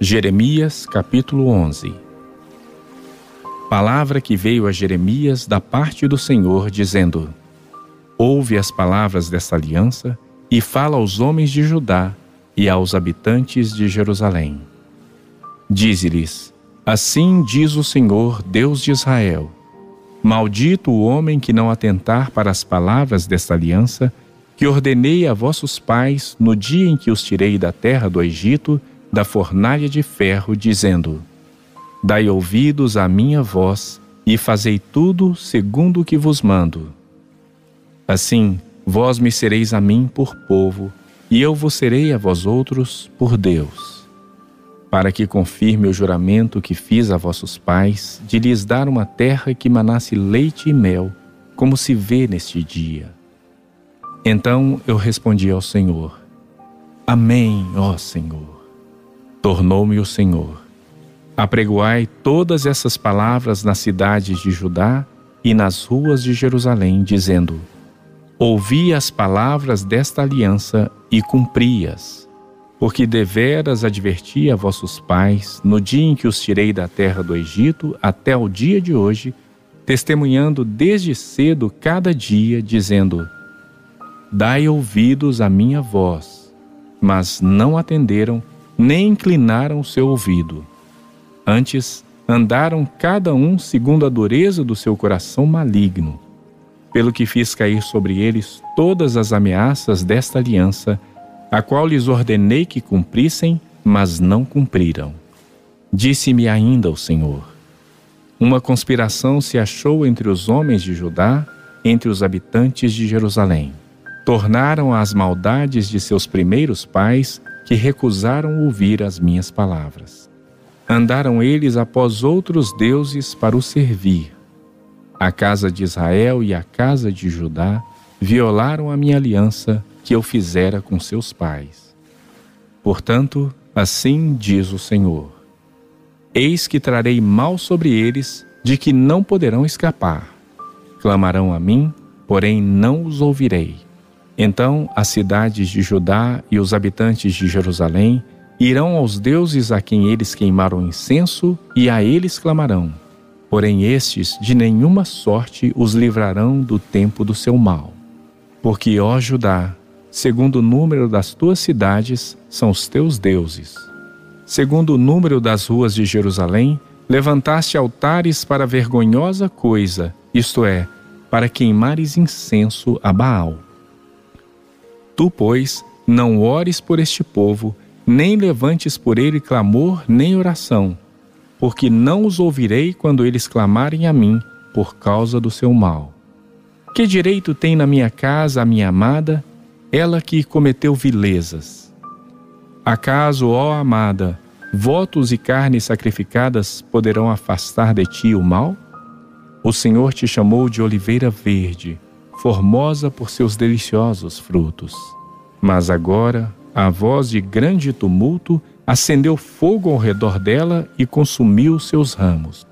Jeremias capítulo 11 Palavra que veio a Jeremias da parte do Senhor, dizendo: Ouve as palavras desta aliança e fala aos homens de Judá e aos habitantes de Jerusalém. Dize-lhes: Assim diz o Senhor, Deus de Israel: Maldito o homem que não atentar para as palavras desta aliança que ordenei a vossos pais no dia em que os tirei da terra do Egito da fornalha de ferro, dizendo: Dai ouvidos à minha voz e fazei tudo segundo o que vos mando. Assim, vós me sereis a mim por povo, e eu vos serei a vós outros por Deus. Para que confirme o juramento que fiz a vossos pais, de lhes dar uma terra que manasse leite e mel, como se vê neste dia. Então eu respondi ao Senhor: Amém, ó Senhor. Tornou-me o Senhor. Apregoai todas essas palavras nas cidades de Judá e nas ruas de Jerusalém, dizendo: Ouvi as palavras desta aliança e cumpri-as, porque deveras adverti a vossos pais no dia em que os tirei da terra do Egito até o dia de hoje, testemunhando desde cedo cada dia, dizendo: Dai ouvidos à minha voz, mas não atenderam nem inclinaram o seu ouvido. Antes, andaram cada um segundo a dureza do seu coração maligno, pelo que fiz cair sobre eles todas as ameaças desta aliança, a qual lhes ordenei que cumprissem, mas não cumpriram. Disse-me ainda o Senhor: Uma conspiração se achou entre os homens de Judá, entre os habitantes de Jerusalém. Tornaram as maldades de seus primeiros pais que recusaram ouvir as minhas palavras. Andaram eles após outros deuses para o servir. A casa de Israel e a casa de Judá violaram a minha aliança que eu fizera com seus pais. Portanto, assim diz o Senhor: Eis que trarei mal sobre eles, de que não poderão escapar. Clamarão a mim, porém não os ouvirei. Então as cidades de Judá e os habitantes de Jerusalém irão aos deuses a quem eles queimaram incenso e a eles clamarão. Porém, estes de nenhuma sorte os livrarão do tempo do seu mal. Porque, ó Judá, segundo o número das tuas cidades, são os teus deuses. Segundo o número das ruas de Jerusalém, levantaste altares para vergonhosa coisa, isto é, para queimares incenso a Baal. Tu, pois, não ores por este povo, nem levantes por ele clamor nem oração, porque não os ouvirei quando eles clamarem a mim por causa do seu mal. Que direito tem na minha casa a minha amada, ela que cometeu vilezas? Acaso, ó amada, votos e carnes sacrificadas poderão afastar de ti o mal? O Senhor te chamou de oliveira verde, formosa por seus deliciosos frutos. Mas agora, a voz de grande tumulto acendeu fogo ao redor dela e consumiu seus ramos.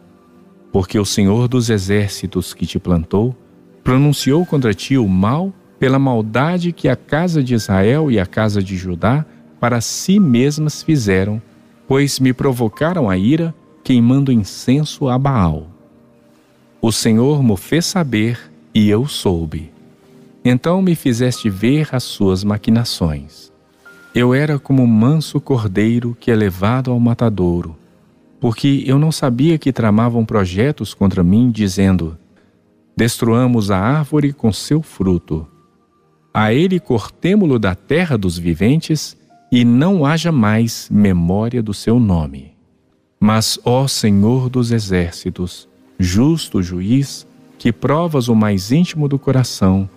Porque o Senhor dos exércitos que te plantou pronunciou contra ti o mal pela maldade que a casa de Israel e a casa de Judá para si mesmas fizeram, pois me provocaram a ira, queimando incenso a Baal. O Senhor me fez saber e eu soube. Então me fizeste ver as suas maquinações. Eu era como um manso cordeiro que é levado ao matadouro, porque eu não sabia que tramavam projetos contra mim, dizendo: Destruamos a árvore com seu fruto. A ele cortemo-lo da terra dos viventes, e não haja mais memória do seu nome. Mas, ó Senhor dos exércitos, justo juiz, que provas o mais íntimo do coração,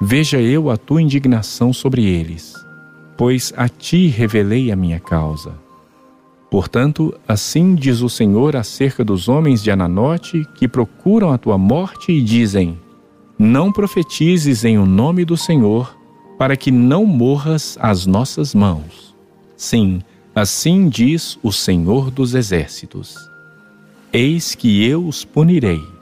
veja eu a tua indignação sobre eles, pois a ti revelei a minha causa. Portanto, assim diz o Senhor acerca dos homens de Ananote que procuram a tua morte e dizem: Não profetizes em o nome do Senhor, para que não morras às nossas mãos. Sim, assim diz o Senhor dos Exércitos: Eis que eu os punirei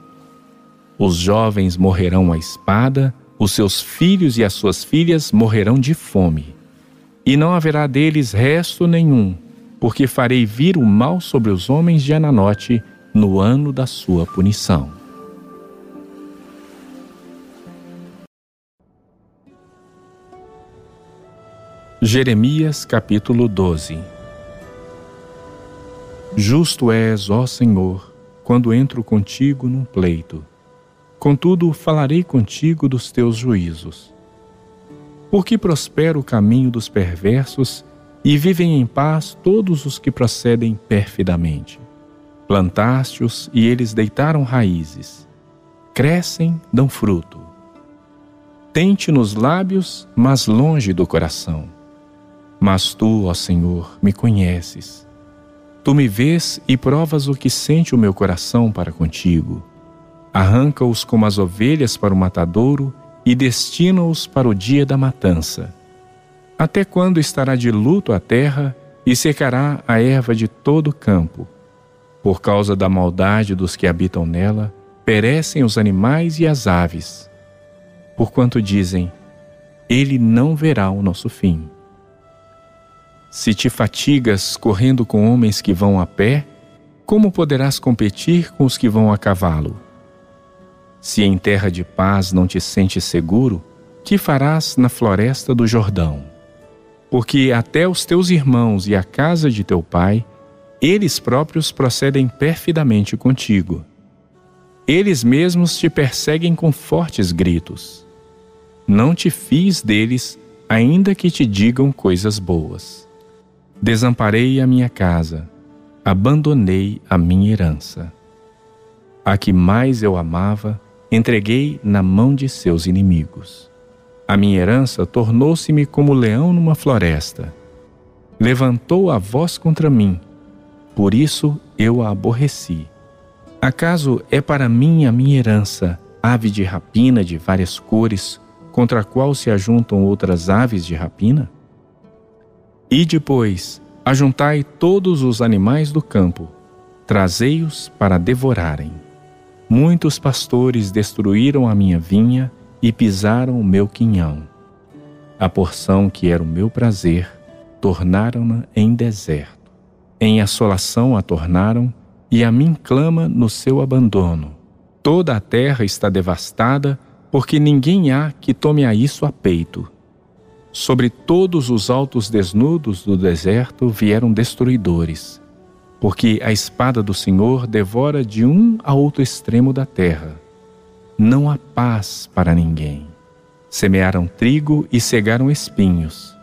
os jovens morrerão à espada, os seus filhos e as suas filhas morrerão de fome. E não haverá deles resto nenhum, porque farei vir o mal sobre os homens de Ananote no ano da sua punição. Jeremias capítulo 12 Justo és, ó Senhor, quando entro contigo num pleito. Contudo, falarei contigo dos teus juízos. Porque prospera o caminho dos perversos e vivem em paz todos os que procedem perfidamente. Plantaste-os e eles deitaram raízes. Crescem, dão fruto. Tente nos lábios, mas longe do coração. Mas tu, ó Senhor, me conheces. Tu me vês e provas o que sente o meu coração para contigo. Arranca-os como as ovelhas para o matadouro e destina-os para o dia da matança. Até quando estará de luto a terra e secará a erva de todo o campo? Por causa da maldade dos que habitam nela, perecem os animais e as aves. Porquanto dizem: Ele não verá o nosso fim. Se te fatigas correndo com homens que vão a pé, como poderás competir com os que vão a cavalo? Se em terra de paz não te sentes seguro, que farás na floresta do Jordão? Porque até os teus irmãos e a casa de teu pai, eles próprios procedem perfidamente contigo. Eles mesmos te perseguem com fortes gritos. Não te fies deles, ainda que te digam coisas boas. Desamparei a minha casa, abandonei a minha herança. A que mais eu amava, entreguei na mão de seus inimigos. A minha herança tornou-se-me como leão numa floresta. Levantou a voz contra mim, por isso eu a aborreci. Acaso é para mim a minha herança, ave de rapina de várias cores, contra a qual se ajuntam outras aves de rapina? E depois, ajuntai todos os animais do campo, trazei-os para devorarem. Muitos pastores destruíram a minha vinha e pisaram o meu quinhão. A porção que era o meu prazer, tornaram-na em deserto. Em assolação a tornaram, e a mim clama no seu abandono. Toda a terra está devastada, porque ninguém há que tome a isso a peito. Sobre todos os altos desnudos do deserto vieram destruidores, porque a espada do Senhor devora de um a outro extremo da terra. Não há paz para ninguém. Semearam trigo e cegaram espinhos.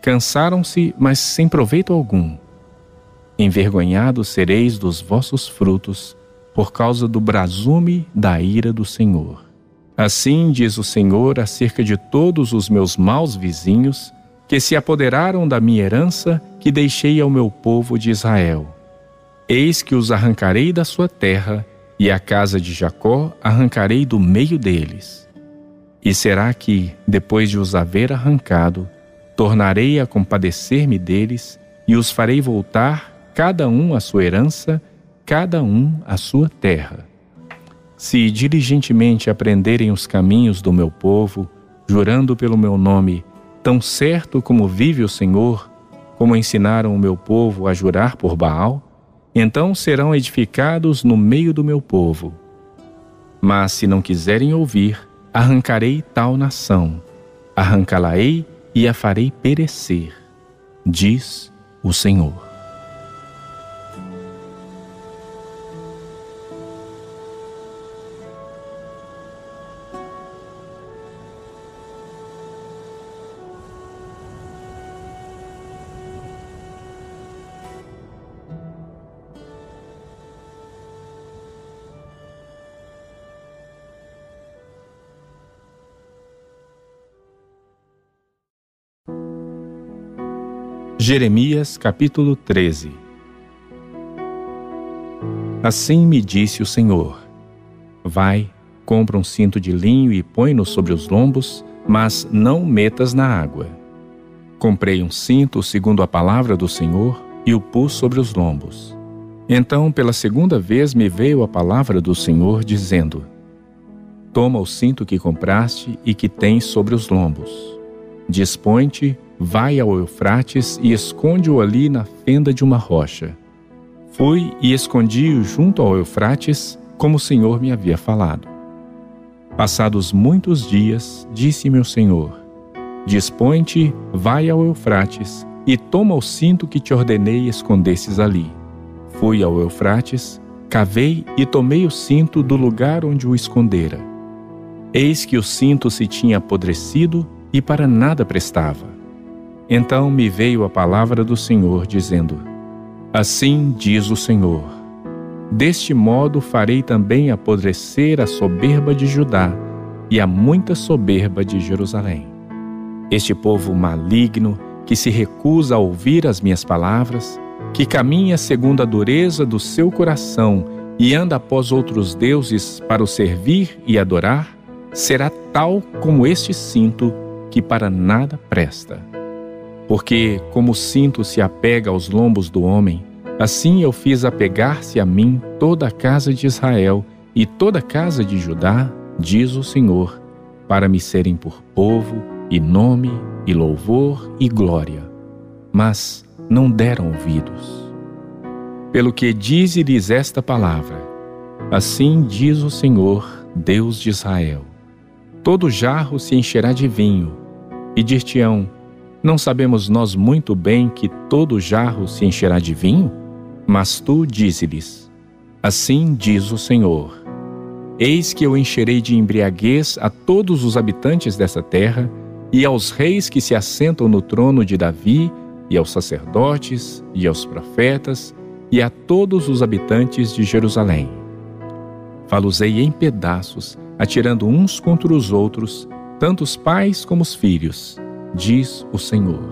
Cansaram-se, mas sem proveito algum. Envergonhados sereis dos vossos frutos, por causa do brasume da ira do Senhor. Assim diz o Senhor acerca de todos os meus maus vizinhos, que se apoderaram da minha herança que deixei ao meu povo de Israel. Eis que os arrancarei da sua terra, e a casa de Jacó arrancarei do meio deles. E será que, depois de os haver arrancado, tornarei a compadecer-me deles e os farei voltar, cada um à sua herança, cada um à sua terra se diligentemente aprenderem os caminhos do meu povo, jurando pelo meu nome, tão certo como vive o Senhor, como ensinaram o meu povo a jurar por Baal, então serão edificados no meio do meu povo. Mas se não quiserem ouvir, arrancarei tal nação, arrancá-la-ei e a farei perecer, diz o Senhor. Jeremias capítulo 13 Assim me disse o Senhor: Vai, compra um cinto de linho e põe-no sobre os lombos, mas não metas na água. Comprei um cinto segundo a palavra do Senhor e o pus sobre os lombos. Então, pela segunda vez, me veio a palavra do Senhor, dizendo: Toma o cinto que compraste e que tens sobre os lombos. Dispõe-te Vai ao Eufrates e esconde-o ali na fenda de uma rocha. Fui e escondi-o junto ao Eufrates, como o Senhor me havia falado. Passados muitos dias, disse-me o Senhor: Dispõe-te, vai ao Eufrates e toma o cinto que te ordenei escondesses ali. Fui ao Eufrates, cavei e tomei o cinto do lugar onde o escondera. Eis que o cinto se tinha apodrecido e para nada prestava. Então me veio a palavra do Senhor, dizendo: Assim diz o Senhor: Deste modo farei também apodrecer a soberba de Judá e a muita soberba de Jerusalém. Este povo maligno, que se recusa a ouvir as minhas palavras, que caminha segundo a dureza do seu coração e anda após outros deuses para o servir e adorar, será tal como este cinto que para nada presta. Porque, como o cinto se apega aos lombos do homem, assim eu fiz apegar-se a mim toda a casa de Israel e toda a casa de Judá, diz o Senhor, para me serem por povo, e nome, e louvor, e glória. Mas não deram ouvidos. Pelo que dize-lhes esta palavra: Assim diz o Senhor, Deus de Israel: Todo jarro se encherá de vinho, e dir-te-ão: não sabemos nós muito bem que todo jarro se encherá de vinho? Mas tu dize-lhes: Assim diz o Senhor: Eis que eu encherei de embriaguez a todos os habitantes dessa terra, e aos reis que se assentam no trono de Davi, e aos sacerdotes, e aos profetas, e a todos os habitantes de Jerusalém. Falosei em pedaços, atirando uns contra os outros, tanto os pais como os filhos, diz o Senhor.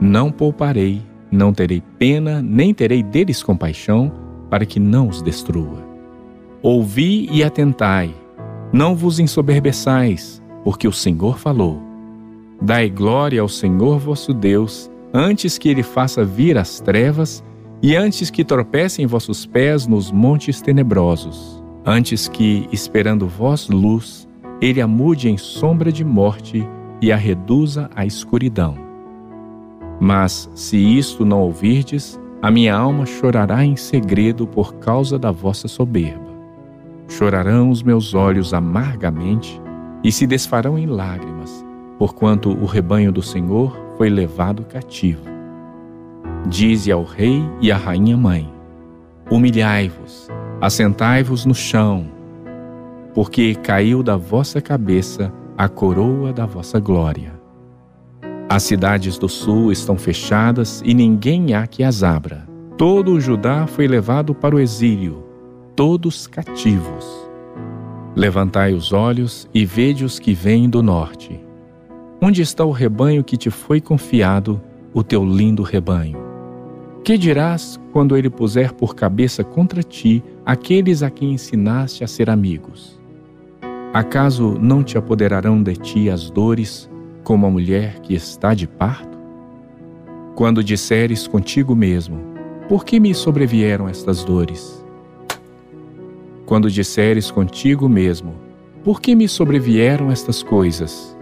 Não pouparei, não terei pena, nem terei deles compaixão, para que não os destrua. Ouvi e atentai, não vos ensoberbeçais, porque o Senhor falou. Dai glória ao Senhor vosso Deus, antes que ele faça vir as trevas e antes que tropecem vossos pés nos montes tenebrosos, antes que, esperando vós luz, ele a mude em sombra de morte e a reduza à escuridão. Mas, se isto não ouvirdes, a minha alma chorará em segredo por causa da vossa soberba. Chorarão os meus olhos amargamente e se desfarão em lágrimas, porquanto o rebanho do Senhor foi levado cativo. Dize ao rei e à rainha mãe: Humilhai-vos, assentai-vos no chão, porque caiu da vossa cabeça a coroa da vossa glória. As cidades do sul estão fechadas e ninguém há que as abra. Todo o Judá foi levado para o exílio, todos cativos. Levantai os olhos e vede os que vêm do norte. Onde está o rebanho que te foi confiado, o teu lindo rebanho? Que dirás quando ele puser por cabeça contra ti aqueles a quem ensinaste a ser amigos? Acaso não te apoderarão de ti as dores, como a mulher que está de parto? Quando disseres contigo mesmo, por que me sobrevieram estas dores? Quando disseres contigo mesmo, por que me sobrevieram estas coisas?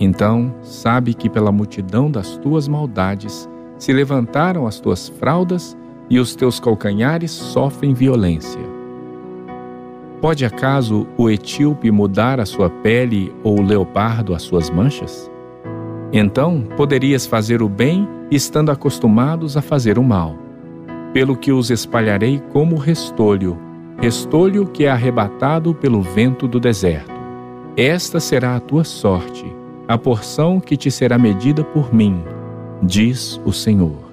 Então, sabe que pela multidão das tuas maldades se levantaram as tuas fraldas e os teus calcanhares sofrem violência. Pode acaso o etíope mudar a sua pele ou o leopardo as suas manchas? Então poderias fazer o bem estando acostumados a fazer o mal. Pelo que os espalharei como restolho, restolho que é arrebatado pelo vento do deserto. Esta será a tua sorte, a porção que te será medida por mim, diz o Senhor.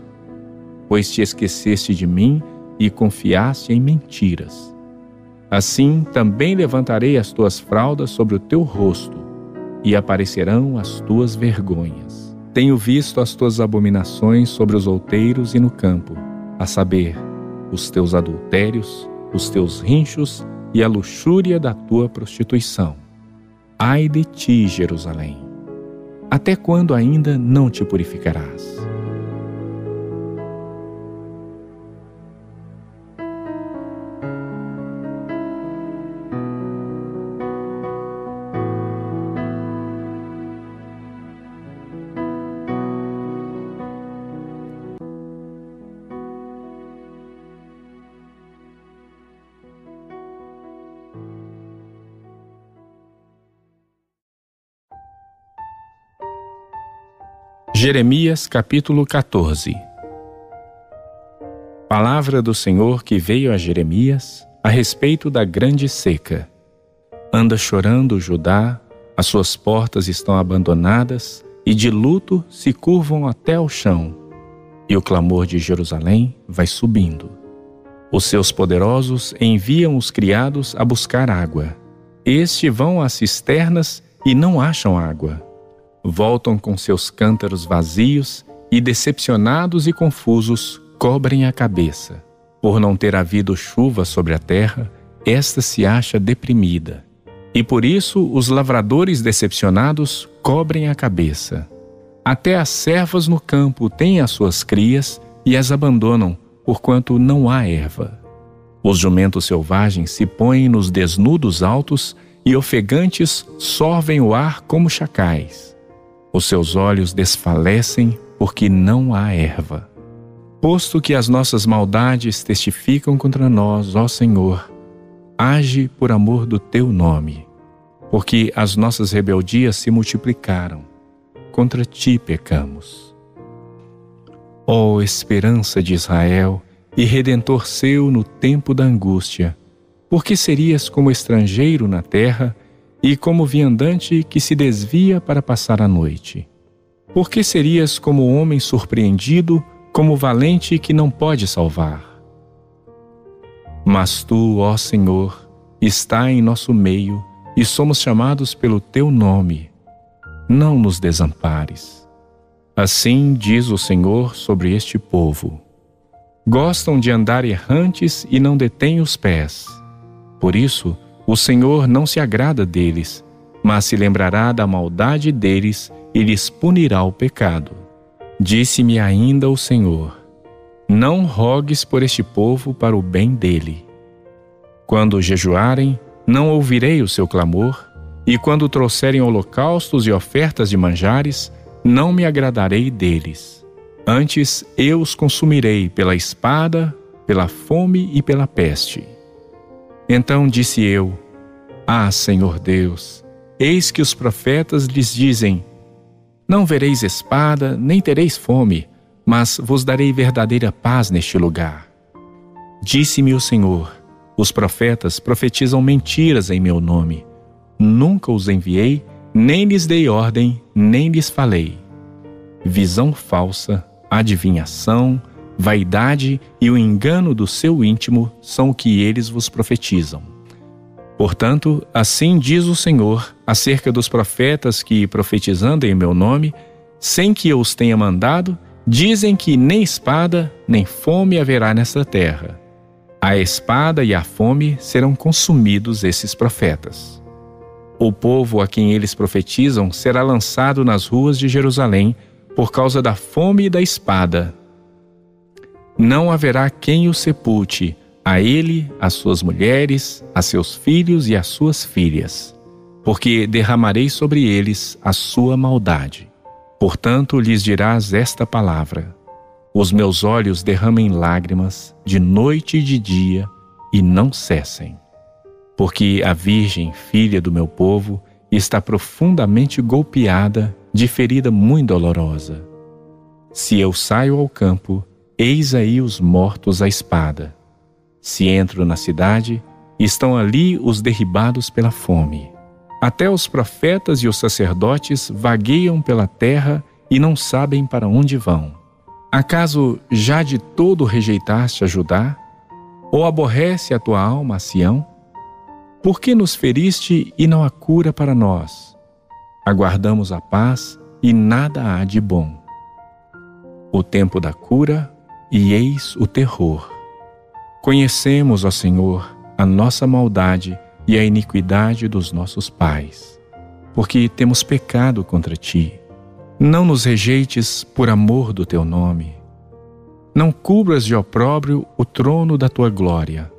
Pois te esqueceste de mim e confiaste em mentiras. Assim também levantarei as tuas fraldas sobre o teu rosto, e aparecerão as tuas vergonhas. Tenho visto as tuas abominações sobre os outeiros e no campo, a saber, os teus adultérios, os teus rinchos e a luxúria da tua prostituição. Ai de ti, Jerusalém! Até quando ainda não te purificarás? Jeremias capítulo 14 Palavra do Senhor que veio a Jeremias a respeito da grande seca. Anda chorando Judá, as suas portas estão abandonadas e de luto se curvam até ao chão. E o clamor de Jerusalém vai subindo. Os seus poderosos enviam os criados a buscar água. Este vão às cisternas e não acham água voltam com seus cântaros vazios e, decepcionados e confusos, cobrem a cabeça. Por não ter havido chuva sobre a terra, esta se acha deprimida. E por isso os lavradores decepcionados cobrem a cabeça. Até as servas no campo têm as suas crias e as abandonam, porquanto não há erva. Os jumentos selvagens se põem nos desnudos altos e ofegantes sorvem o ar como chacais. Os seus olhos desfalecem porque não há erva. Posto que as nossas maldades testificam contra nós, ó Senhor, age por amor do teu nome, porque as nossas rebeldias se multiplicaram, contra ti pecamos. Ó esperança de Israel e redentor seu no tempo da angústia, porque serias como estrangeiro na terra e como viandante que se desvia para passar a noite. Por que serias como homem surpreendido, como valente que não pode salvar? Mas tu, ó Senhor, está em nosso meio e somos chamados pelo teu nome. Não nos desampares. Assim diz o Senhor sobre este povo: Gostam de andar errantes e não detêm os pés. Por isso, o Senhor não se agrada deles, mas se lembrará da maldade deles e lhes punirá o pecado. Disse-me ainda o Senhor: Não rogues por este povo para o bem dele. Quando jejuarem, não ouvirei o seu clamor, e quando trouxerem holocaustos e ofertas de manjares, não me agradarei deles. Antes eu os consumirei pela espada, pela fome e pela peste. Então disse eu: Ah, Senhor Deus, eis que os profetas lhes dizem: Não vereis espada, nem tereis fome, mas vos darei verdadeira paz neste lugar. Disse-me o Senhor: Os profetas profetizam mentiras em meu nome. Nunca os enviei, nem lhes dei ordem, nem lhes falei. Visão falsa, adivinhação, vaidade e o engano do seu íntimo são o que eles vos profetizam. Portanto, assim diz o Senhor acerca dos profetas que, profetizando em meu nome, sem que eu os tenha mandado, dizem que nem espada nem fome haverá nesta terra. A espada e a fome serão consumidos esses profetas. O povo a quem eles profetizam será lançado nas ruas de Jerusalém por causa da fome e da espada, não haverá quem o sepulte, a ele, as suas mulheres, a seus filhos e as suas filhas, porque derramarei sobre eles a sua maldade. Portanto, lhes dirás esta palavra: Os meus olhos derramem lágrimas de noite e de dia e não cessem. Porque a Virgem, filha do meu povo, está profundamente golpeada de ferida muito dolorosa. Se eu saio ao campo, Eis aí os mortos à espada. Se entro na cidade, estão ali os derribados pela fome. Até os profetas e os sacerdotes vagueiam pela terra e não sabem para onde vão. Acaso já de todo rejeitaste a Judá? Ou aborrece a tua alma a Sião? Por que nos feriste e não há cura para nós? Aguardamos a paz e nada há de bom. O tempo da cura e eis o terror. Conhecemos, ó Senhor, a nossa maldade e a iniquidade dos nossos pais, porque temos pecado contra ti. Não nos rejeites por amor do teu nome. Não cubras de opróbrio o trono da tua glória.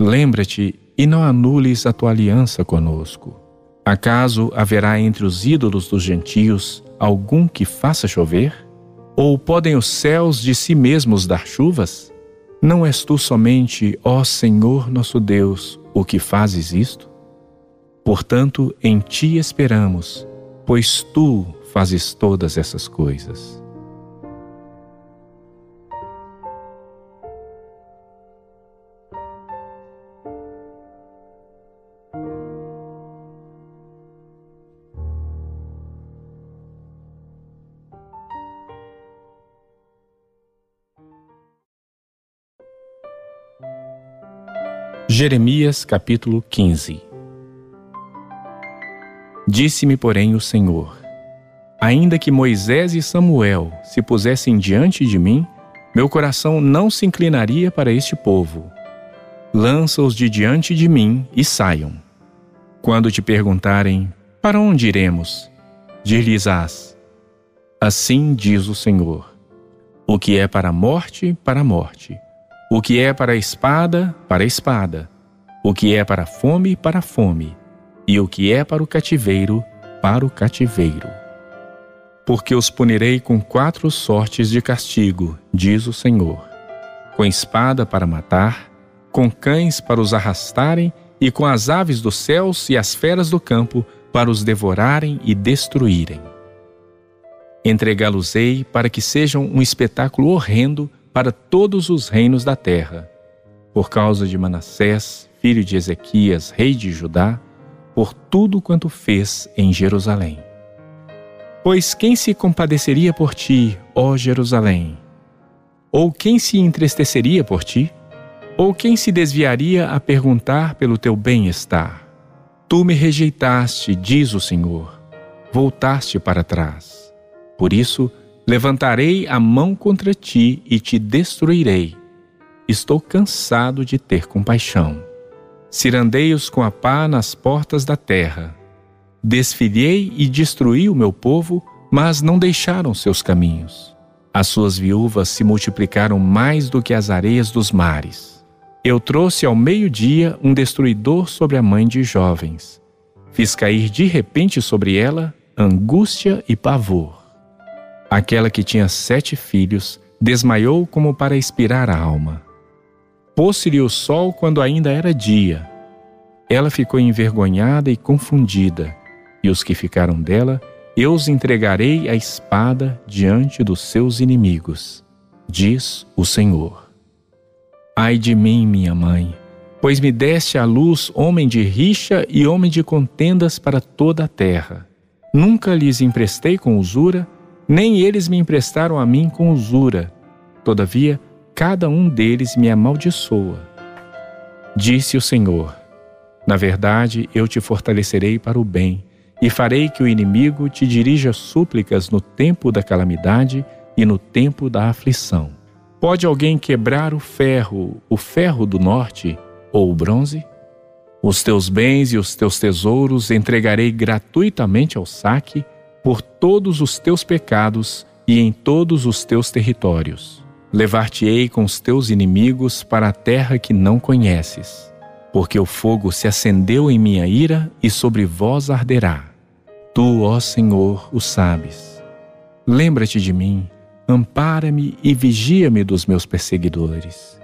Lembra-te e não anules a tua aliança conosco. Acaso haverá entre os ídolos dos gentios algum que faça chover? Ou podem os céus de si mesmos dar chuvas? Não és tu somente, ó Senhor nosso Deus, o que fazes isto? Portanto, em ti esperamos, pois tu fazes todas essas coisas. Jeremias capítulo 15 Disse-me, porém, o Senhor: Ainda que Moisés e Samuel se pusessem diante de mim, meu coração não se inclinaria para este povo. Lança-os de diante de mim e saiam. Quando te perguntarem: Para onde iremos? Dir-lhes-ás: Assim diz o Senhor: O que é para a morte, para a morte o que é para a espada, para a espada. O que é para a fome, para a fome. E o que é para o cativeiro, para o cativeiro. Porque os punirei com quatro sortes de castigo, diz o Senhor: com espada para matar, com cães para os arrastarem, e com as aves dos céus e as feras do campo para os devorarem e destruírem. Entregá-los-ei para que sejam um espetáculo horrendo para todos os reinos da terra, por causa de Manassés, filho de Ezequias, rei de Judá, por tudo quanto fez em Jerusalém. Pois quem se compadeceria por ti, ó Jerusalém? Ou quem se entristeceria por ti? Ou quem se desviaria a perguntar pelo teu bem-estar? Tu me rejeitaste, diz o Senhor, voltaste para trás. Por isso, Levantarei a mão contra ti e te destruirei. Estou cansado de ter compaixão. Cirandei-os com a pá nas portas da terra. Desfilhei e destruí o meu povo, mas não deixaram seus caminhos. As suas viúvas se multiplicaram mais do que as areias dos mares. Eu trouxe ao meio-dia um destruidor sobre a mãe de jovens. Fiz cair de repente sobre ela angústia e pavor. Aquela que tinha sete filhos desmaiou como para expirar a alma. Pôs-se-lhe o sol quando ainda era dia. Ela ficou envergonhada e confundida, e os que ficaram dela, eu os entregarei à espada diante dos seus inimigos, diz o Senhor. Ai de mim, minha mãe, pois me deste à luz homem de rixa e homem de contendas para toda a terra. Nunca lhes emprestei com usura, nem eles me emprestaram a mim com usura. Todavia, cada um deles me amaldiçoa. Disse o Senhor: Na verdade, eu te fortalecerei para o bem, e farei que o inimigo te dirija súplicas no tempo da calamidade e no tempo da aflição. Pode alguém quebrar o ferro, o ferro do norte, ou o bronze? Os teus bens e os teus tesouros entregarei gratuitamente ao saque por todos os teus pecados e em todos os teus territórios. Levar-te-ei com os teus inimigos para a terra que não conheces, porque o fogo se acendeu em minha ira e sobre vós arderá. Tu, ó Senhor, o sabes. Lembra-te de mim, ampara-me e vigia-me dos meus perseguidores.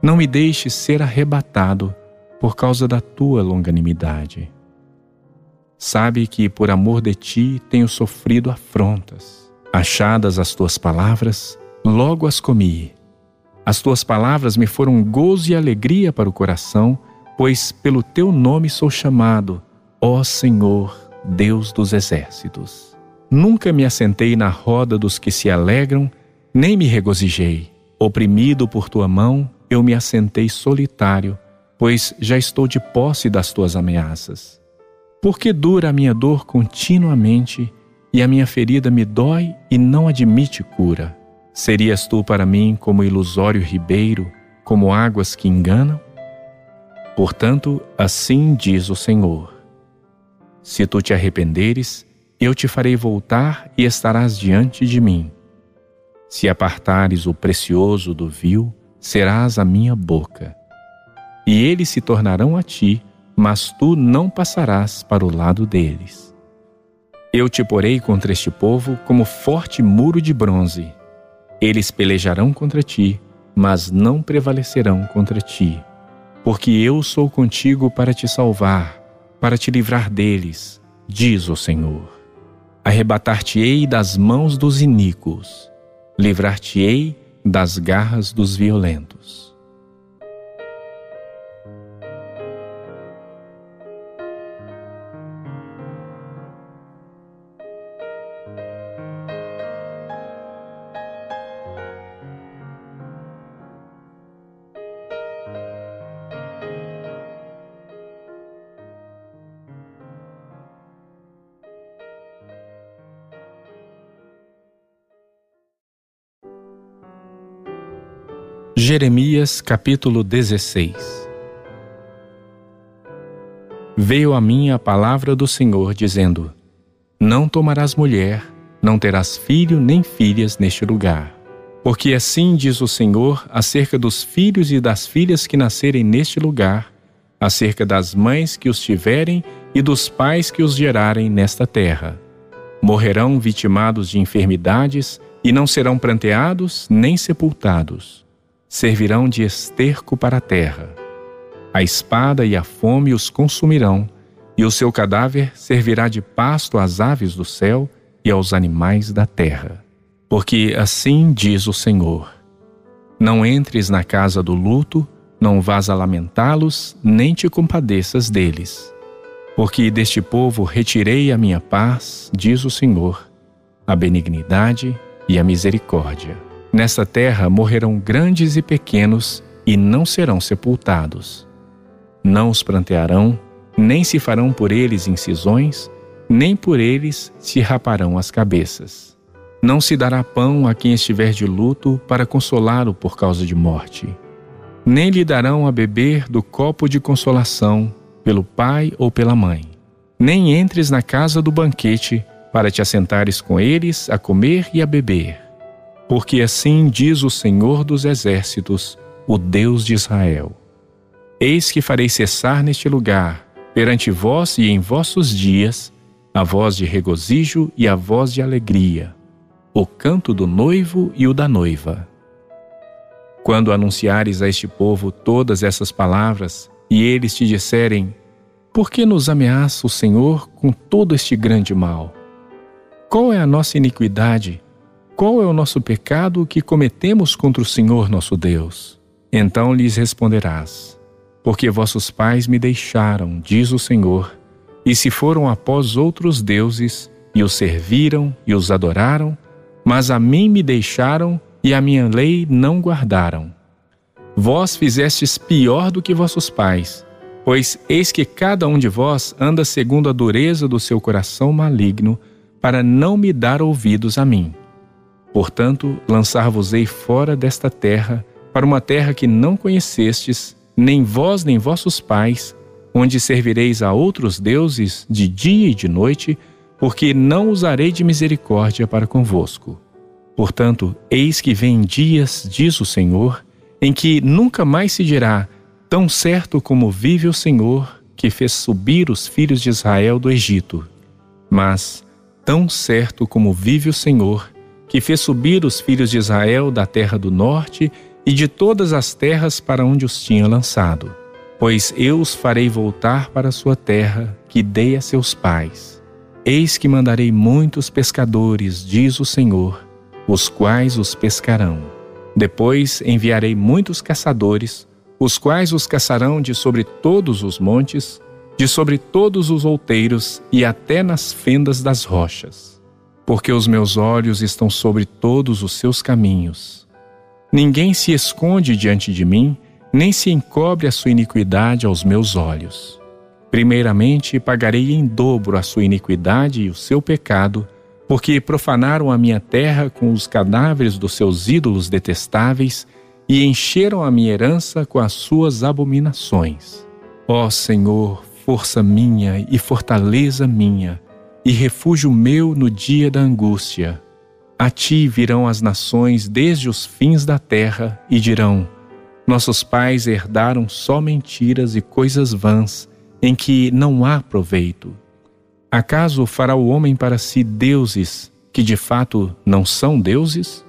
Não me deixes ser arrebatado por causa da tua longanimidade. Sabe que por amor de ti tenho sofrido afrontas. Achadas as tuas palavras, logo as comi. As tuas palavras me foram gozo e alegria para o coração, pois pelo teu nome sou chamado, ó Senhor, Deus dos exércitos. Nunca me assentei na roda dos que se alegram, nem me regozijei. Oprimido por tua mão, eu me assentei solitário, pois já estou de posse das tuas ameaças. Por que dura a minha dor continuamente e a minha ferida me dói e não admite cura? Serias tu para mim como ilusório ribeiro, como águas que enganam? Portanto, assim diz o Senhor: Se tu te arrependeres, eu te farei voltar e estarás diante de mim. Se apartares o precioso do vil, serás a minha boca. E eles se tornarão a ti mas tu não passarás para o lado deles. Eu te porei contra este povo como forte muro de bronze. Eles pelejarão contra ti, mas não prevalecerão contra ti, porque eu sou contigo para te salvar, para te livrar deles, diz o Senhor. Arrebatar-te-ei das mãos dos iníquos, livrar-te-ei das garras dos violentos. Jeremias capítulo 16 Veio a mim a palavra do Senhor, dizendo: Não tomarás mulher, não terás filho nem filhas neste lugar. Porque assim diz o Senhor acerca dos filhos e das filhas que nascerem neste lugar, acerca das mães que os tiverem e dos pais que os gerarem nesta terra. Morrerão vitimados de enfermidades e não serão pranteados nem sepultados servirão de esterco para a terra. A espada e a fome os consumirão, e o seu cadáver servirá de pasto às aves do céu e aos animais da terra. Porque assim diz o Senhor: Não entres na casa do luto, não vás a lamentá-los, nem te compadeças deles. Porque deste povo retirei a minha paz, diz o Senhor, a benignidade e a misericórdia. Nesta terra morrerão grandes e pequenos e não serão sepultados. Não os prantearão, nem se farão por eles incisões, nem por eles se raparão as cabeças. Não se dará pão a quem estiver de luto para consolá-lo por causa de morte. Nem lhe darão a beber do copo de consolação pelo pai ou pela mãe. Nem entres na casa do banquete para te assentares com eles a comer e a beber porque assim diz o Senhor dos Exércitos, o Deus de Israel: Eis que farei cessar neste lugar, perante vós e em vossos dias, a voz de regozijo e a voz de alegria, o canto do noivo e o da noiva. Quando anunciares a este povo todas essas palavras, e eles te disserem: Por que nos ameaça o Senhor com todo este grande mal? Qual é a nossa iniquidade qual é o nosso pecado que cometemos contra o Senhor nosso Deus? Então lhes responderás: Porque vossos pais me deixaram, diz o Senhor, e se foram após outros deuses, e os serviram e os adoraram, mas a mim me deixaram e a minha lei não guardaram. Vós fizestes pior do que vossos pais, pois eis que cada um de vós anda segundo a dureza do seu coração maligno, para não me dar ouvidos a mim. Portanto, lançar-vos-ei fora desta terra, para uma terra que não conhecestes, nem vós nem vossos pais, onde servireis a outros deuses de dia e de noite, porque não usarei de misericórdia para convosco. Portanto, eis que vem dias, diz o Senhor, em que nunca mais se dirá: Tão certo como vive o Senhor, que fez subir os filhos de Israel do Egito. Mas, tão certo como vive o Senhor, que fez subir os filhos de Israel da terra do norte e de todas as terras para onde os tinha lançado. Pois eu os farei voltar para a sua terra, que dei a seus pais. Eis que mandarei muitos pescadores, diz o Senhor, os quais os pescarão. Depois enviarei muitos caçadores, os quais os caçarão de sobre todos os montes, de sobre todos os outeiros e até nas fendas das rochas porque os meus olhos estão sobre todos os seus caminhos. Ninguém se esconde diante de mim, nem se encobre a sua iniquidade aos meus olhos. Primeiramente, pagarei em dobro a sua iniquidade e o seu pecado, porque profanaram a minha terra com os cadáveres dos seus ídolos detestáveis e encheram a minha herança com as suas abominações. Ó Senhor, força minha e fortaleza minha, e refúgio meu no dia da angústia. A ti virão as nações desde os fins da terra e dirão: Nossos pais herdaram só mentiras e coisas vãs, em que não há proveito. Acaso fará o homem para si deuses que de fato não são deuses?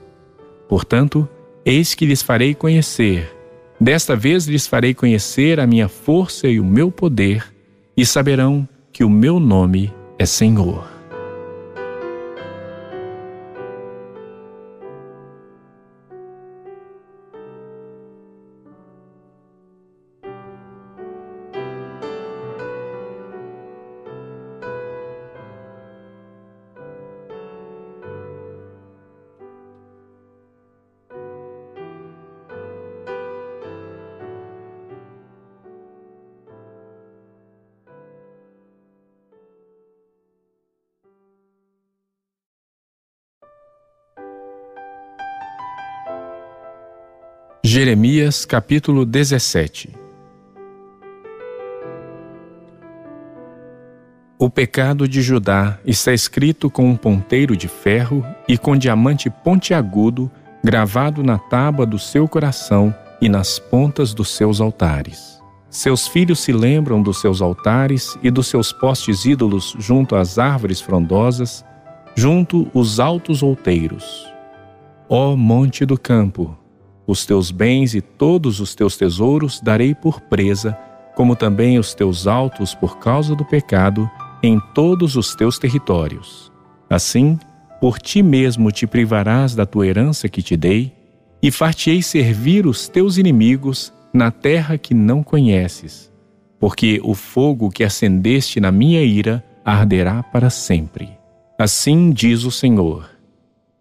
Portanto, eis que lhes farei conhecer. Desta vez lhes farei conhecer a minha força e o meu poder, e saberão que o meu nome é Senhor. Jeremias capítulo 17 O pecado de Judá está escrito com um ponteiro de ferro e com diamante pontiagudo gravado na tábua do seu coração e nas pontas dos seus altares. Seus filhos se lembram dos seus altares e dos seus postes ídolos junto às árvores frondosas, junto os altos outeiros. Ó monte do campo, os teus bens e todos os teus tesouros darei por presa, como também os teus altos por causa do pecado, em todos os teus territórios. Assim, por ti mesmo te privarás da tua herança que te dei, e far-te-ei servir os teus inimigos na terra que não conheces, porque o fogo que acendeste na minha ira arderá para sempre. Assim diz o Senhor: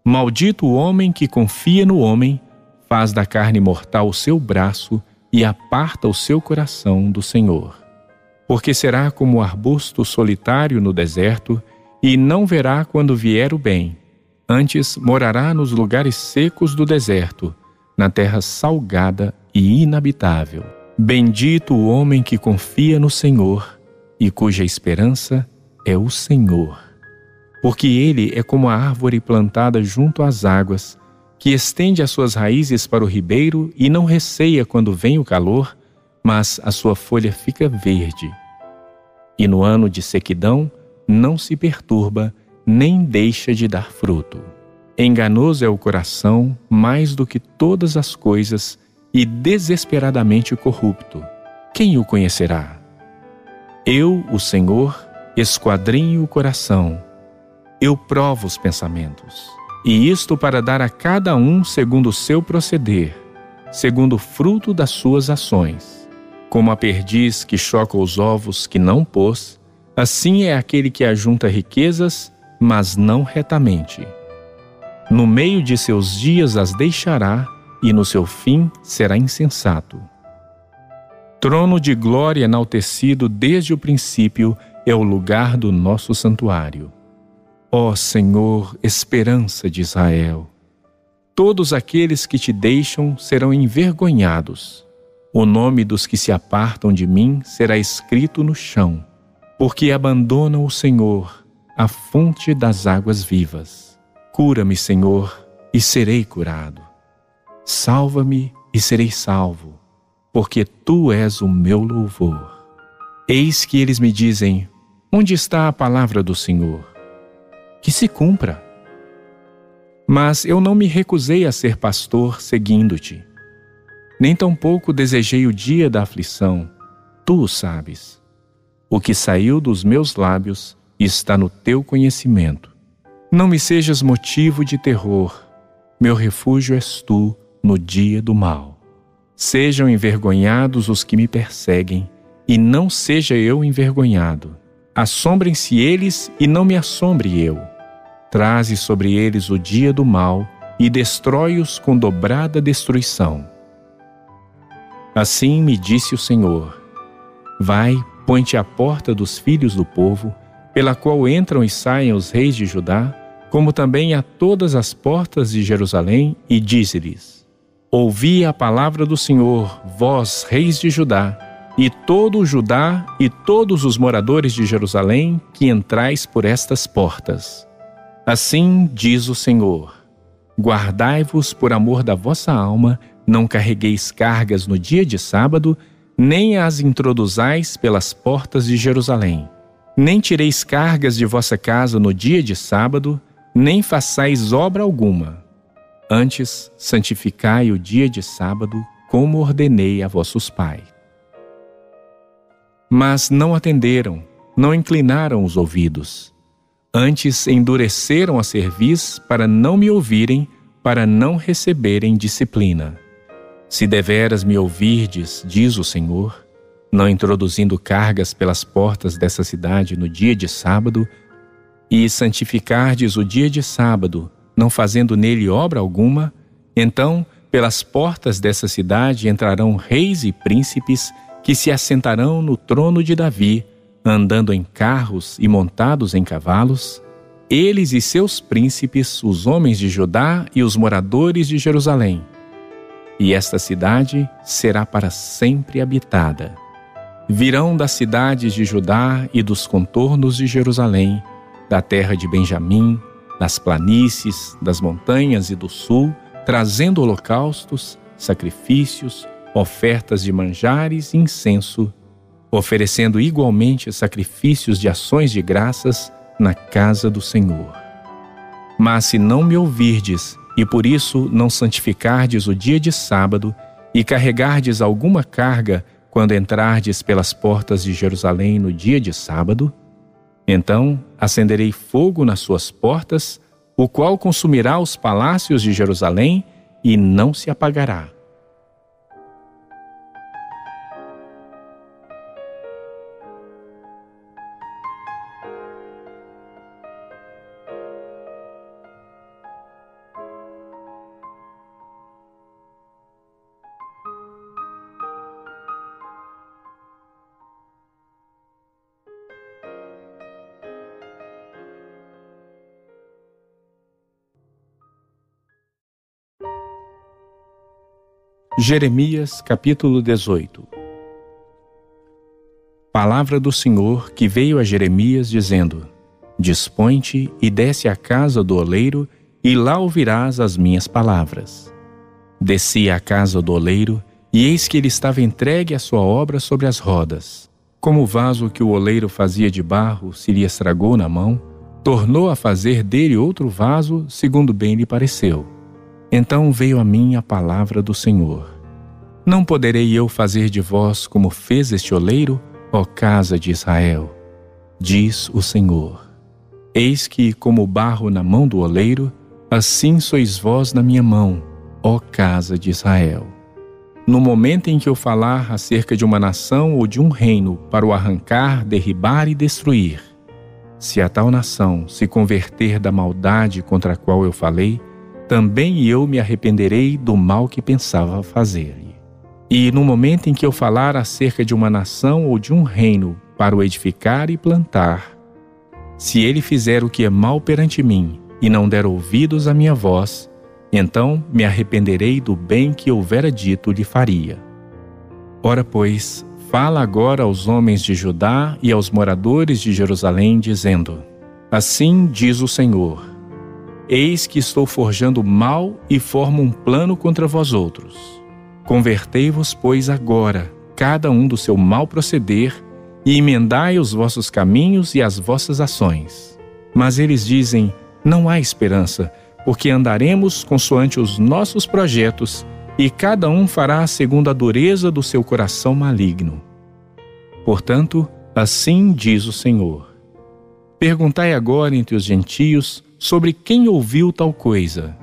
Maldito o homem que confia no homem faz da carne mortal o seu braço e aparta o seu coração do Senhor. Porque será como o arbusto solitário no deserto, e não verá quando vier o bem. Antes morará nos lugares secos do deserto, na terra salgada e inabitável. Bendito o homem que confia no Senhor e cuja esperança é o Senhor. Porque ele é como a árvore plantada junto às águas, que estende as suas raízes para o ribeiro e não receia quando vem o calor, mas a sua folha fica verde. E no ano de sequidão não se perturba, nem deixa de dar fruto. Enganoso é o coração mais do que todas as coisas e desesperadamente corrupto. Quem o conhecerá? Eu, o Senhor, esquadrinho o coração. Eu provo os pensamentos e isto para dar a cada um segundo o seu proceder, segundo o fruto das suas ações. Como a perdiz que choca os ovos que não pôs, assim é aquele que ajunta riquezas, mas não retamente. No meio de seus dias as deixará, e no seu fim será insensato. Trono de glória enaltecido desde o princípio é o lugar do nosso santuário. Ó Senhor, esperança de Israel, todos aqueles que te deixam serão envergonhados. O nome dos que se apartam de mim será escrito no chão, porque abandonam o Senhor, a fonte das águas vivas. Cura-me, Senhor, e serei curado. Salva-me e serei salvo, porque tu és o meu louvor. Eis que eles me dizem: Onde está a palavra do Senhor? Que se cumpra. Mas eu não me recusei a ser pastor seguindo-te. Nem tampouco desejei o dia da aflição, tu o sabes. O que saiu dos meus lábios está no teu conhecimento. Não me sejas motivo de terror, meu refúgio és tu no dia do mal. Sejam envergonhados os que me perseguem, e não seja eu envergonhado. Assombrem-se eles e não me assombre eu traze sobre eles o dia do mal e destrói-os com dobrada destruição. Assim me disse o Senhor: Vai, põe-te à porta dos filhos do povo, pela qual entram e saem os reis de Judá, como também a todas as portas de Jerusalém, e dize-lhes: Ouvi a palavra do Senhor, vós, reis de Judá, e todo o Judá e todos os moradores de Jerusalém que entrais por estas portas. Assim diz o Senhor: Guardai-vos por amor da vossa alma, não carregueis cargas no dia de sábado, nem as introduzais pelas portas de Jerusalém. Nem tireis cargas de vossa casa no dia de sábado, nem façais obra alguma. Antes, santificai o dia de sábado, como ordenei a vossos pais. Mas não atenderam, não inclinaram os ouvidos Antes endureceram a cerviz para não me ouvirem, para não receberem disciplina. Se deveras me ouvirdes, diz o Senhor, não introduzindo cargas pelas portas dessa cidade no dia de sábado, e santificardes o dia de sábado, não fazendo nele obra alguma, então pelas portas dessa cidade entrarão reis e príncipes que se assentarão no trono de Davi, andando em carros e montados em cavalos, eles e seus príncipes, os homens de Judá e os moradores de Jerusalém. e esta cidade será para sempre habitada. Virão das cidades de Judá e dos contornos de Jerusalém, da terra de Benjamim, das planícies, das montanhas e do sul, trazendo holocaustos, sacrifícios, ofertas de manjares e incenso, oferecendo igualmente sacrifícios de ações de graças na casa do Senhor. Mas se não me ouvirdes, e por isso não santificardes o dia de sábado, e carregardes alguma carga quando entrardes pelas portas de Jerusalém no dia de sábado, então acenderei fogo nas suas portas, o qual consumirá os palácios de Jerusalém e não se apagará. Jeremias capítulo 18 Palavra do Senhor que veio a Jeremias dizendo: Dispõe-te e desce à casa do oleiro, e lá ouvirás as minhas palavras. Desci à casa do oleiro, e eis que ele estava entregue à sua obra sobre as rodas. Como o vaso que o oleiro fazia de barro se lhe estragou na mão, tornou a fazer dele outro vaso, segundo bem lhe pareceu. Então veio a mim a palavra do Senhor. Não poderei eu fazer de vós como fez este oleiro, ó casa de Israel? Diz o Senhor. Eis que, como barro na mão do oleiro, assim sois vós na minha mão, ó casa de Israel. No momento em que eu falar acerca de uma nação ou de um reino para o arrancar, derribar e destruir, se a tal nação se converter da maldade contra a qual eu falei, também eu me arrependerei do mal que pensava fazer-lhe. E no momento em que eu falar acerca de uma nação ou de um reino para o edificar e plantar, se ele fizer o que é mal perante mim e não der ouvidos à minha voz, então me arrependerei do bem que houvera dito lhe faria. Ora, pois, fala agora aos homens de Judá e aos moradores de Jerusalém, dizendo: Assim diz o Senhor Eis que estou forjando mal e formo um plano contra vós outros. Convertei-vos, pois, agora, cada um do seu mal proceder, e emendai os vossos caminhos e as vossas ações. Mas eles dizem: Não há esperança, porque andaremos consoante os nossos projetos, e cada um fará segundo a dureza do seu coração maligno. Portanto, assim diz o Senhor: Perguntai agora entre os gentios sobre quem ouviu tal coisa.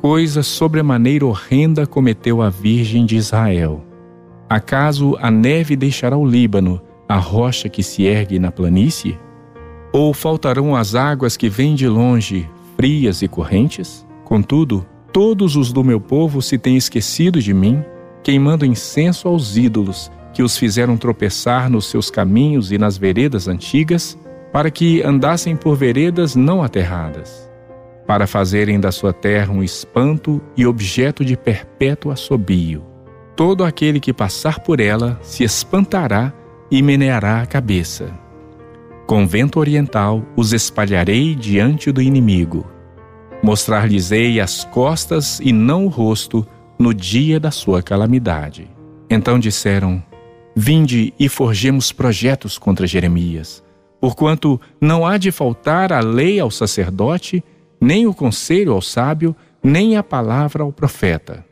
Coisa sobremaneira horrenda cometeu a Virgem de Israel. Acaso a neve deixará o Líbano, a rocha que se ergue na planície? Ou faltarão as águas que vêm de longe, frias e correntes? Contudo, todos os do meu povo se têm esquecido de mim, queimando incenso aos ídolos, que os fizeram tropeçar nos seus caminhos e nas veredas antigas, para que andassem por veredas não aterradas para fazerem da sua terra um espanto e objeto de perpétuo assobio. Todo aquele que passar por ela se espantará e meneará a cabeça. Com vento oriental os espalharei diante do inimigo. Mostrar-lhes-ei as costas e não o rosto no dia da sua calamidade. Então disseram: Vinde e forjemos projetos contra Jeremias, porquanto não há de faltar a lei ao sacerdote nem o conselho ao sábio, nem a palavra ao profeta.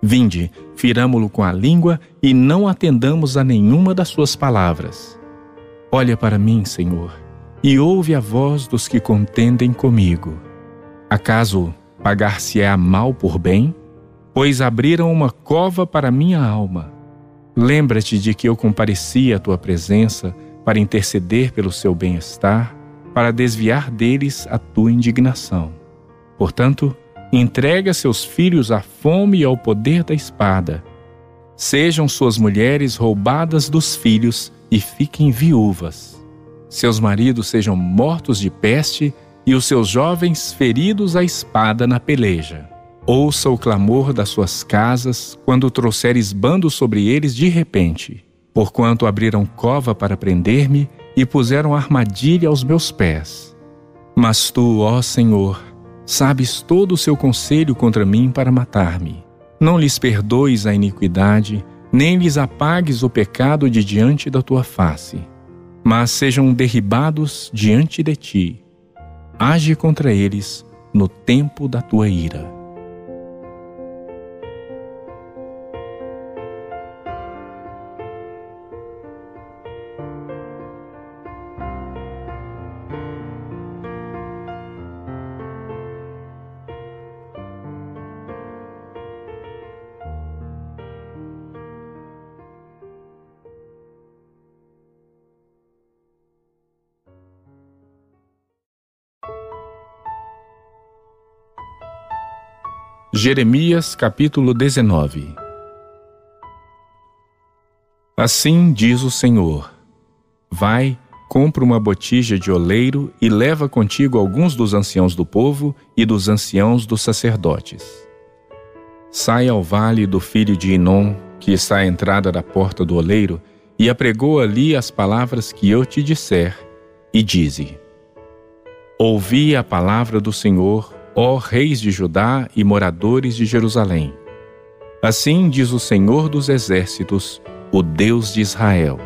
Vinde, firamo-lo com a língua e não atendamos a nenhuma das suas palavras. Olha para mim, Senhor, e ouve a voz dos que contendem comigo. Acaso pagar-se-á mal por bem? Pois abriram uma cova para minha alma. Lembra-te de que eu compareci à tua presença para interceder pelo seu bem-estar para desviar deles a tua indignação. Portanto, entrega seus filhos à fome e ao poder da espada. Sejam suas mulheres roubadas dos filhos e fiquem viúvas. Seus maridos sejam mortos de peste e os seus jovens feridos à espada na peleja. Ouça o clamor das suas casas quando trouxeres bando sobre eles de repente, porquanto abriram cova para prender-me e puseram armadilha aos meus pés. Mas tu, ó Senhor, sabes todo o seu conselho contra mim para matar-me. Não lhes perdoes a iniquidade, nem lhes apagues o pecado de diante da tua face, mas sejam derribados diante de ti. Age contra eles no tempo da tua ira. Jeremias capítulo 19 Assim diz o Senhor: Vai, compra uma botija de oleiro e leva contigo alguns dos anciãos do povo e dos anciãos dos sacerdotes. Sai ao vale do filho de Inom, que está à entrada da porta do oleiro, e apregou ali as palavras que eu te disser, e dize: Ouvi a palavra do Senhor, ó reis de Judá e moradores de Jerusalém. Assim diz o Senhor dos Exércitos, o Deus de Israel: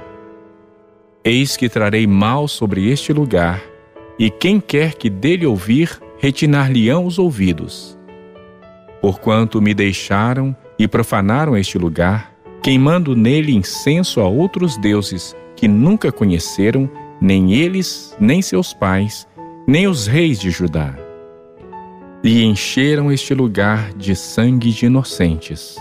Eis que trarei mal sobre este lugar, e quem quer que dele ouvir, retinar-lhe-ão os ouvidos. Porquanto me deixaram e profanaram este lugar, queimando nele incenso a outros deuses que nunca conheceram, nem eles, nem seus pais, nem os reis de Judá e encheram este lugar de sangue de inocentes.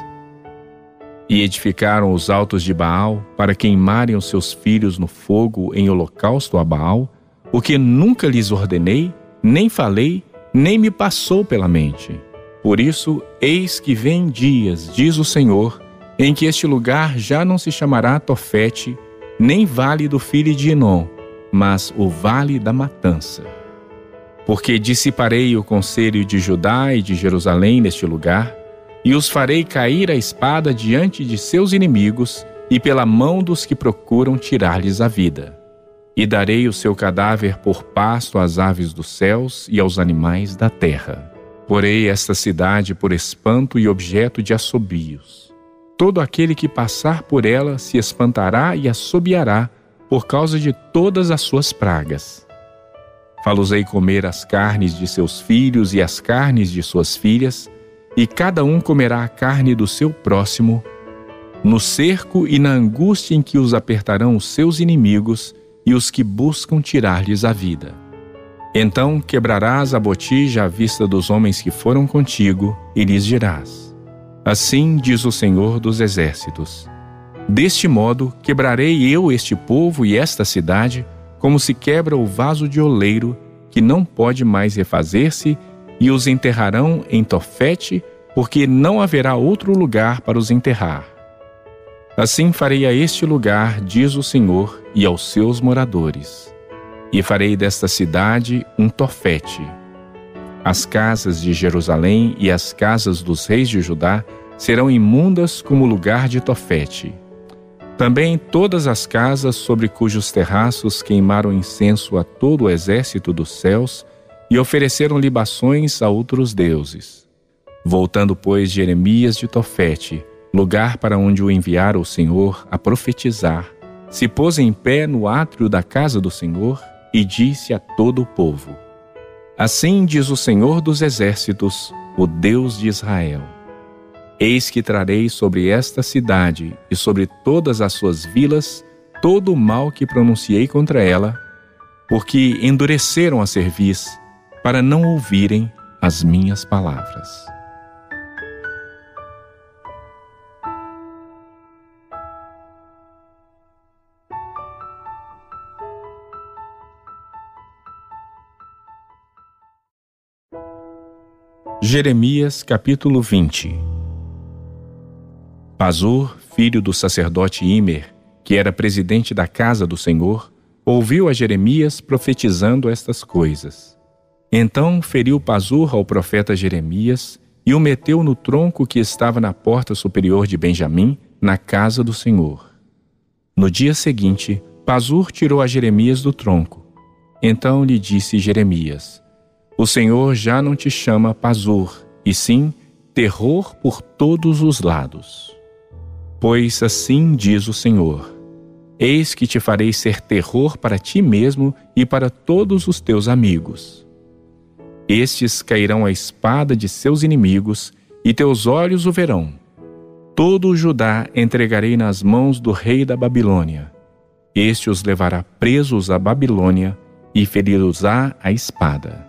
E edificaram os altos de Baal para queimarem os seus filhos no fogo em holocausto a Baal, o que nunca lhes ordenei, nem falei, nem me passou pela mente. Por isso, eis que vem dias, diz o Senhor, em que este lugar já não se chamará Tofete, nem Vale do Filho de Enom, mas o Vale da Matança porque dissiparei o conselho de Judá e de Jerusalém neste lugar, e os farei cair a espada diante de seus inimigos e pela mão dos que procuram tirar-lhes a vida. E darei o seu cadáver por pasto às aves dos céus e aos animais da terra. Porei esta cidade por espanto e objeto de assobios. Todo aquele que passar por ela se espantará e assobiará por causa de todas as suas pragas. Falosei comer as carnes de seus filhos e as carnes de suas filhas, e cada um comerá a carne do seu próximo, no cerco e na angústia em que os apertarão os seus inimigos e os que buscam tirar-lhes a vida. Então quebrarás a botija à vista dos homens que foram contigo, e lhes dirás: Assim diz o Senhor dos Exércitos: Deste modo quebrarei eu este povo e esta cidade, como se quebra o vaso de oleiro, que não pode mais refazer-se, e os enterrarão em Tofete, porque não haverá outro lugar para os enterrar. Assim farei a este lugar, diz o Senhor, e aos seus moradores. E farei desta cidade um Tofete. As casas de Jerusalém e as casas dos reis de Judá serão imundas como lugar de Tofete também todas as casas sobre cujos terraços queimaram incenso a todo o exército dos céus e ofereceram libações a outros deuses. Voltando, pois, Jeremias de Tofete, lugar para onde o enviara o Senhor a profetizar, se pôs em pé no átrio da casa do Senhor e disse a todo o povo: Assim diz o Senhor dos exércitos, o Deus de Israel Eis que trarei sobre esta cidade e sobre todas as suas vilas todo o mal que pronunciei contra ela, porque endureceram a cerviz para não ouvirem as minhas palavras. Jeremias capítulo 20 Pazur, filho do sacerdote Imer, que era presidente da casa do Senhor, ouviu a Jeremias profetizando estas coisas. Então feriu Pazur ao profeta Jeremias e o meteu no tronco que estava na porta superior de Benjamim, na casa do Senhor. No dia seguinte, Pazur tirou a Jeremias do tronco. Então lhe disse Jeremias: O Senhor já não te chama Pazur, e sim terror por todos os lados. Pois assim diz o Senhor: Eis que te farei ser terror para ti mesmo e para todos os teus amigos. Estes cairão à espada de seus inimigos, e teus olhos o verão. Todo o Judá entregarei nas mãos do rei da Babilônia. Este os levará presos à Babilônia e feri-los-á a espada.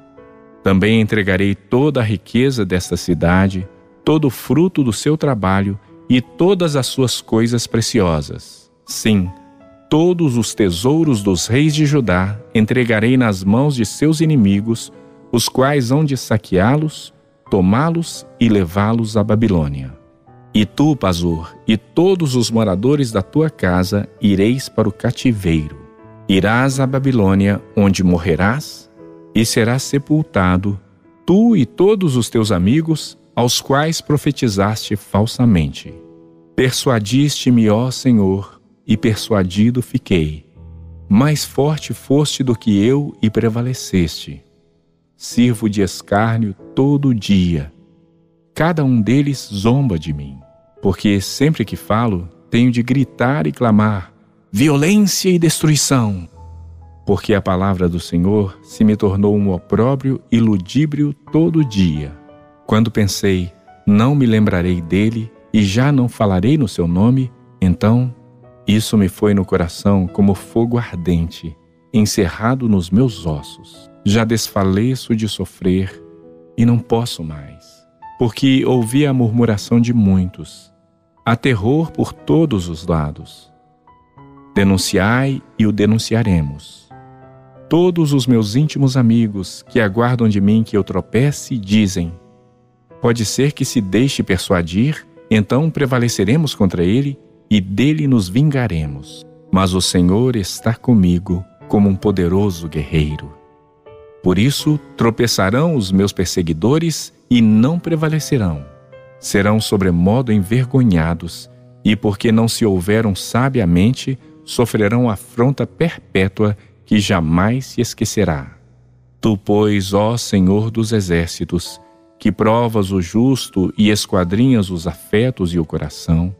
Também entregarei toda a riqueza desta cidade, todo o fruto do seu trabalho e todas as suas coisas preciosas. Sim, todos os tesouros dos reis de Judá entregarei nas mãos de seus inimigos, os quais hão de saqueá-los, tomá-los e levá-los à Babilônia. E tu, Pazur, e todos os moradores da tua casa ireis para o cativeiro. Irás à Babilônia, onde morrerás, e serás sepultado, tu e todos os teus amigos, aos quais profetizaste falsamente. Persuadiste-me, ó Senhor, e persuadido fiquei. Mais forte foste do que eu e prevaleceste. Sirvo de escárnio todo dia. Cada um deles zomba de mim, porque sempre que falo, tenho de gritar e clamar: violência e destruição. Porque a palavra do Senhor se me tornou um opróbrio e ludíbrio todo dia. Quando pensei, não me lembrarei dele e já não falarei no seu nome, então isso me foi no coração como fogo ardente, encerrado nos meus ossos. Já desfaleço de sofrer e não posso mais, porque ouvi a murmuração de muitos, há terror por todos os lados. Denunciai e o denunciaremos. Todos os meus íntimos amigos que aguardam de mim que eu tropece dizem: Pode ser que se deixe persuadir, então prevaleceremos contra ele e dele nos vingaremos. Mas o Senhor está comigo como um poderoso guerreiro. Por isso tropeçarão os meus perseguidores e não prevalecerão. Serão sobremodo envergonhados, e porque não se houveram sabiamente, sofrerão afronta perpétua que jamais se esquecerá. Tu, pois, ó Senhor dos exércitos, que provas o justo e esquadrinhas os afetos e o coração.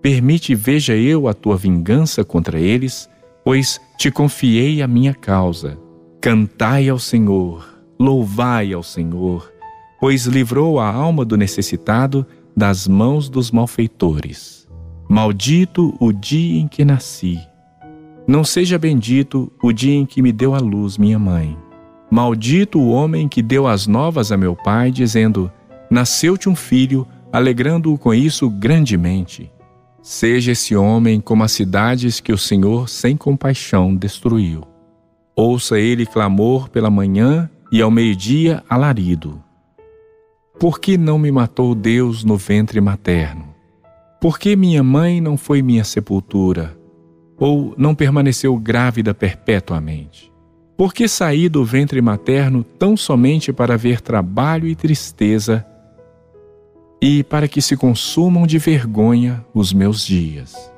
Permite veja eu a tua vingança contra eles, pois te confiei a minha causa. Cantai ao Senhor, louvai ao Senhor, pois livrou a alma do necessitado das mãos dos malfeitores. Maldito o dia em que nasci. Não seja bendito o dia em que me deu a luz minha mãe. Maldito o homem que deu as novas a meu pai, dizendo: Nasceu-te um filho, alegrando-o com isso grandemente. Seja esse homem como as cidades que o Senhor, sem compaixão, destruiu. Ouça ele clamor pela manhã e ao meio-dia alarido. Por que não me matou Deus no ventre materno? Por que minha mãe não foi minha sepultura? Ou não permaneceu grávida perpetuamente? Por que saí do ventre materno tão somente para ver trabalho e tristeza e para que se consumam de vergonha os meus dias?